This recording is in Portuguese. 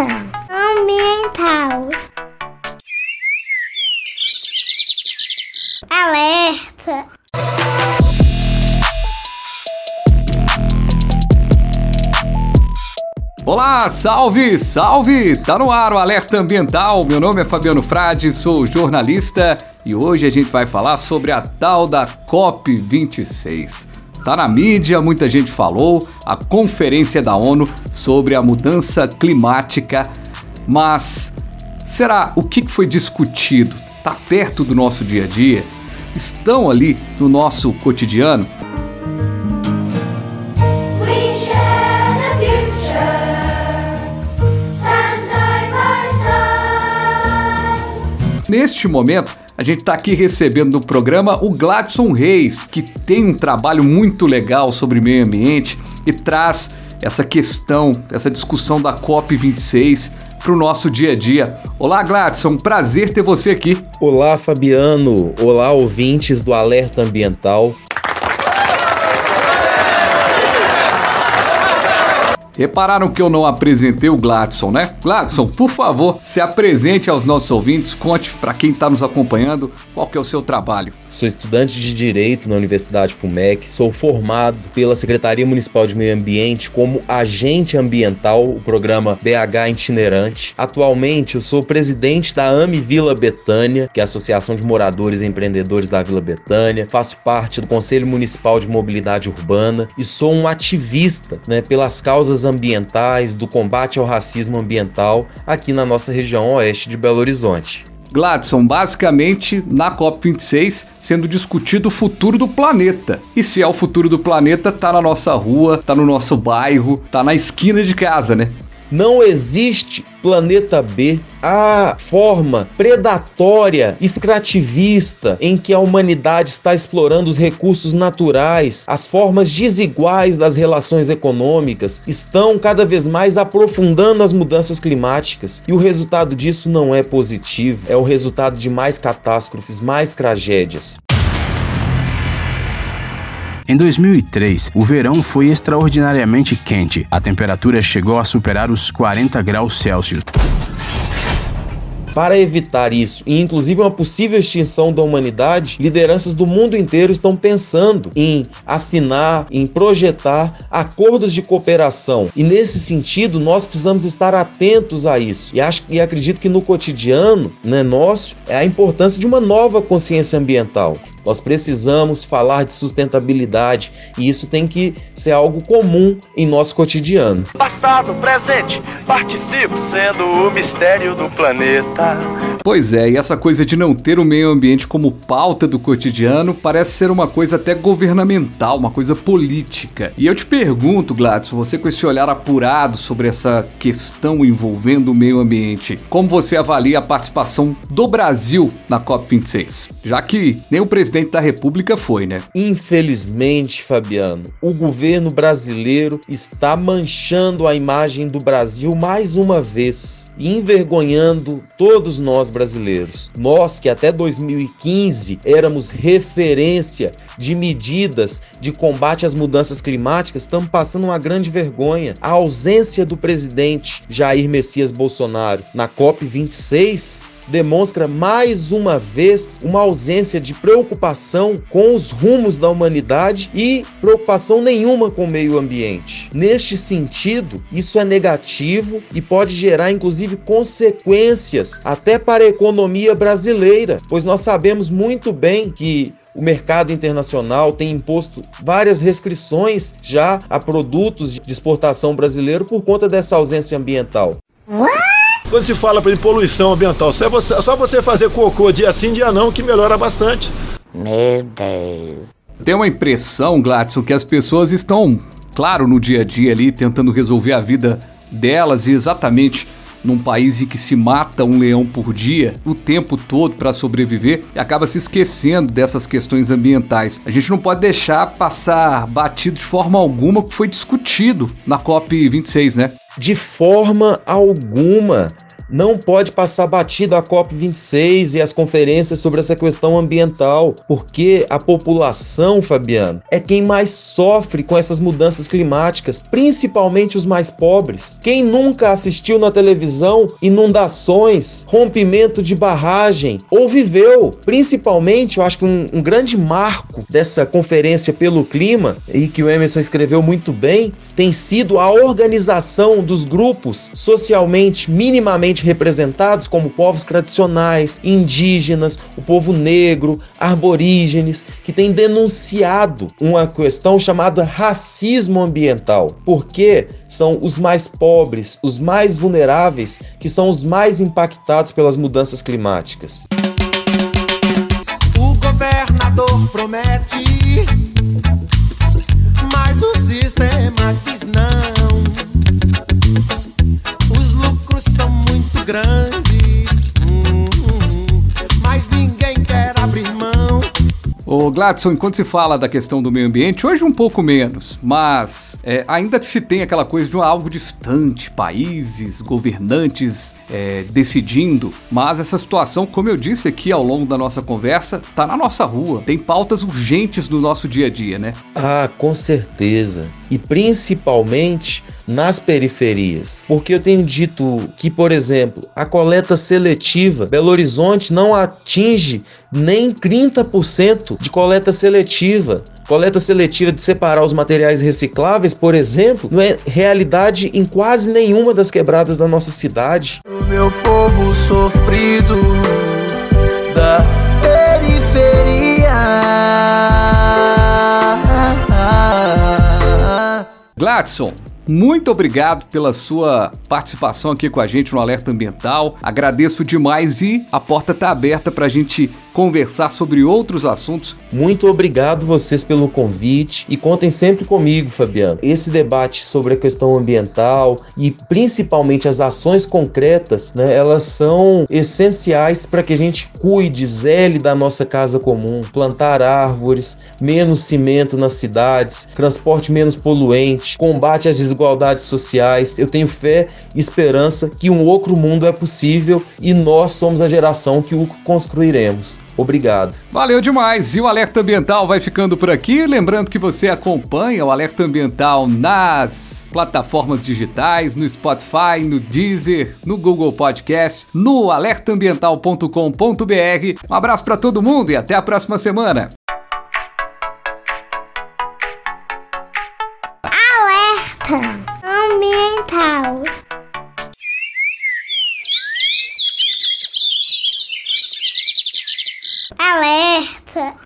ambiental. Alerta. Olá, salve, salve! Tá no ar o Alerta Ambiental. Meu nome é Fabiano Frade, sou jornalista e hoje a gente vai falar sobre a tal da COP26. Tá na mídia, muita gente falou, a conferência da ONU sobre a mudança climática, mas será o que foi discutido? Tá perto do nosso dia a dia? Estão ali no nosso cotidiano? Neste momento, a gente está aqui recebendo no programa o Gladson Reis, que tem um trabalho muito legal sobre meio ambiente e traz essa questão, essa discussão da COP26 para o nosso dia a dia. Olá, Gladson, prazer ter você aqui. Olá, Fabiano. Olá, ouvintes do Alerta Ambiental. Repararam que eu não apresentei o Gladson, né? Gladson, por favor, se apresente aos nossos ouvintes, conte para quem está nos acompanhando qual que é o seu trabalho. Sou estudante de Direito na Universidade FUMEC, sou formado pela Secretaria Municipal de Meio Ambiente como agente ambiental, o programa BH Itinerante. Atualmente eu sou presidente da AME Vila Betânia, que é a Associação de Moradores e Empreendedores da Vila Betânia. Faço parte do Conselho Municipal de Mobilidade Urbana e sou um ativista né, pelas causas ambientais, do combate ao racismo ambiental aqui na nossa região oeste de Belo Horizonte. Gladson, basicamente na COP26 sendo discutido o futuro do planeta. E se é o futuro do planeta, tá na nossa rua, tá no nosso bairro, tá na esquina de casa, né? Não existe planeta B. A forma predatória, extrativista em que a humanidade está explorando os recursos naturais, as formas desiguais das relações econômicas, estão cada vez mais aprofundando as mudanças climáticas. E o resultado disso não é positivo, é o resultado de mais catástrofes, mais tragédias. Em 2003, o verão foi extraordinariamente quente. A temperatura chegou a superar os 40 graus Celsius. Para evitar isso e inclusive uma possível extinção da humanidade, lideranças do mundo inteiro estão pensando em assinar, em projetar acordos de cooperação. E nesse sentido, nós precisamos estar atentos a isso. E acho e acredito que no cotidiano, né, nosso, é a importância de uma nova consciência ambiental. Nós precisamos falar de sustentabilidade e isso tem que ser algo comum em nosso cotidiano. Passado, presente, participo sendo o mistério do planeta. Pois é, e essa coisa de não ter o meio ambiente como pauta do cotidiano parece ser uma coisa até governamental, uma coisa política. E eu te pergunto, Gladys, você com esse olhar apurado sobre essa questão envolvendo o meio ambiente, como você avalia a participação do Brasil na COP26? Já que nem o presidente da República foi, né? Infelizmente, Fabiano, o governo brasileiro está manchando a imagem do Brasil mais uma vez, envergonhando todos nós brasileiros. Nós que até 2015 éramos referência de medidas de combate às mudanças climáticas, estamos passando uma grande vergonha. A ausência do presidente Jair Messias Bolsonaro na COP26 demonstra mais uma vez uma ausência de preocupação com os rumos da humanidade e preocupação nenhuma com o meio ambiente. Neste sentido, isso é negativo e pode gerar inclusive consequências até para a economia brasileira, pois nós sabemos muito bem que o mercado internacional tem imposto várias restrições já a produtos de exportação brasileiro por conta dessa ausência ambiental. Quando se fala para poluição ambiental, só você, só você fazer cocô dia sim, dia não, que melhora bastante. Meu Deus. Tem uma impressão, Gladson, que as pessoas estão, claro, no dia a dia ali, tentando resolver a vida delas e exatamente num país em que se mata um leão por dia o tempo todo para sobreviver e acaba se esquecendo dessas questões ambientais. A gente não pode deixar passar batido de forma alguma o que foi discutido na COP 26, né? De forma alguma Não pode passar batido a COP26 e as conferências sobre essa questão ambiental, porque a população, Fabiano, é quem mais sofre com essas mudanças climáticas, principalmente os mais pobres. Quem nunca assistiu na televisão inundações, rompimento de barragem ou viveu, principalmente, eu acho que um, um grande marco dessa conferência pelo clima e que o Emerson escreveu muito bem, tem sido a organização dos grupos socialmente minimamente representados, como povos tradicionais, indígenas, o povo negro, arborígenes, que têm denunciado uma questão chamada racismo ambiental, porque são os mais pobres, os mais vulneráveis, que são os mais impactados pelas mudanças climáticas. O governador promete mas o sistema diz não. Gladson, enquanto se fala da questão do meio ambiente, hoje um pouco menos, mas é, ainda se tem aquela coisa de algo distante, países, governantes é, decidindo, mas essa situação, como eu disse aqui ao longo da nossa conversa, tá na nossa rua, tem pautas urgentes no nosso dia a dia, né? Ah, com certeza. E principalmente nas periferias. Porque eu tenho dito que, por exemplo, a coleta seletiva, Belo Horizonte não atinge nem 30% de coleta seletiva. Coleta seletiva de separar os materiais recicláveis, por exemplo, não é realidade em quase nenhuma das quebradas da nossa cidade. O meu povo sofrido da periferia. Gladson, muito obrigado pela sua participação aqui com a gente no Alerta Ambiental. Agradeço demais e a porta está aberta para a gente conversar sobre outros assuntos. Muito obrigado vocês pelo convite e contem sempre comigo, Fabiano. Esse debate sobre a questão ambiental e principalmente as ações concretas, né, elas são essenciais para que a gente cuide, zele da nossa casa comum, plantar árvores, menos cimento nas cidades, transporte menos poluente, combate às desigualdades sociais. Eu tenho fé e esperança que um outro mundo é possível e nós somos a geração que o construiremos. Obrigado. Valeu demais. E o Alerta Ambiental vai ficando por aqui. Lembrando que você acompanha o Alerta Ambiental nas plataformas digitais, no Spotify, no Deezer, no Google Podcast, no alertaambiental.com.br. Um abraço para todo mundo e até a próxima semana. Alerta ambiental.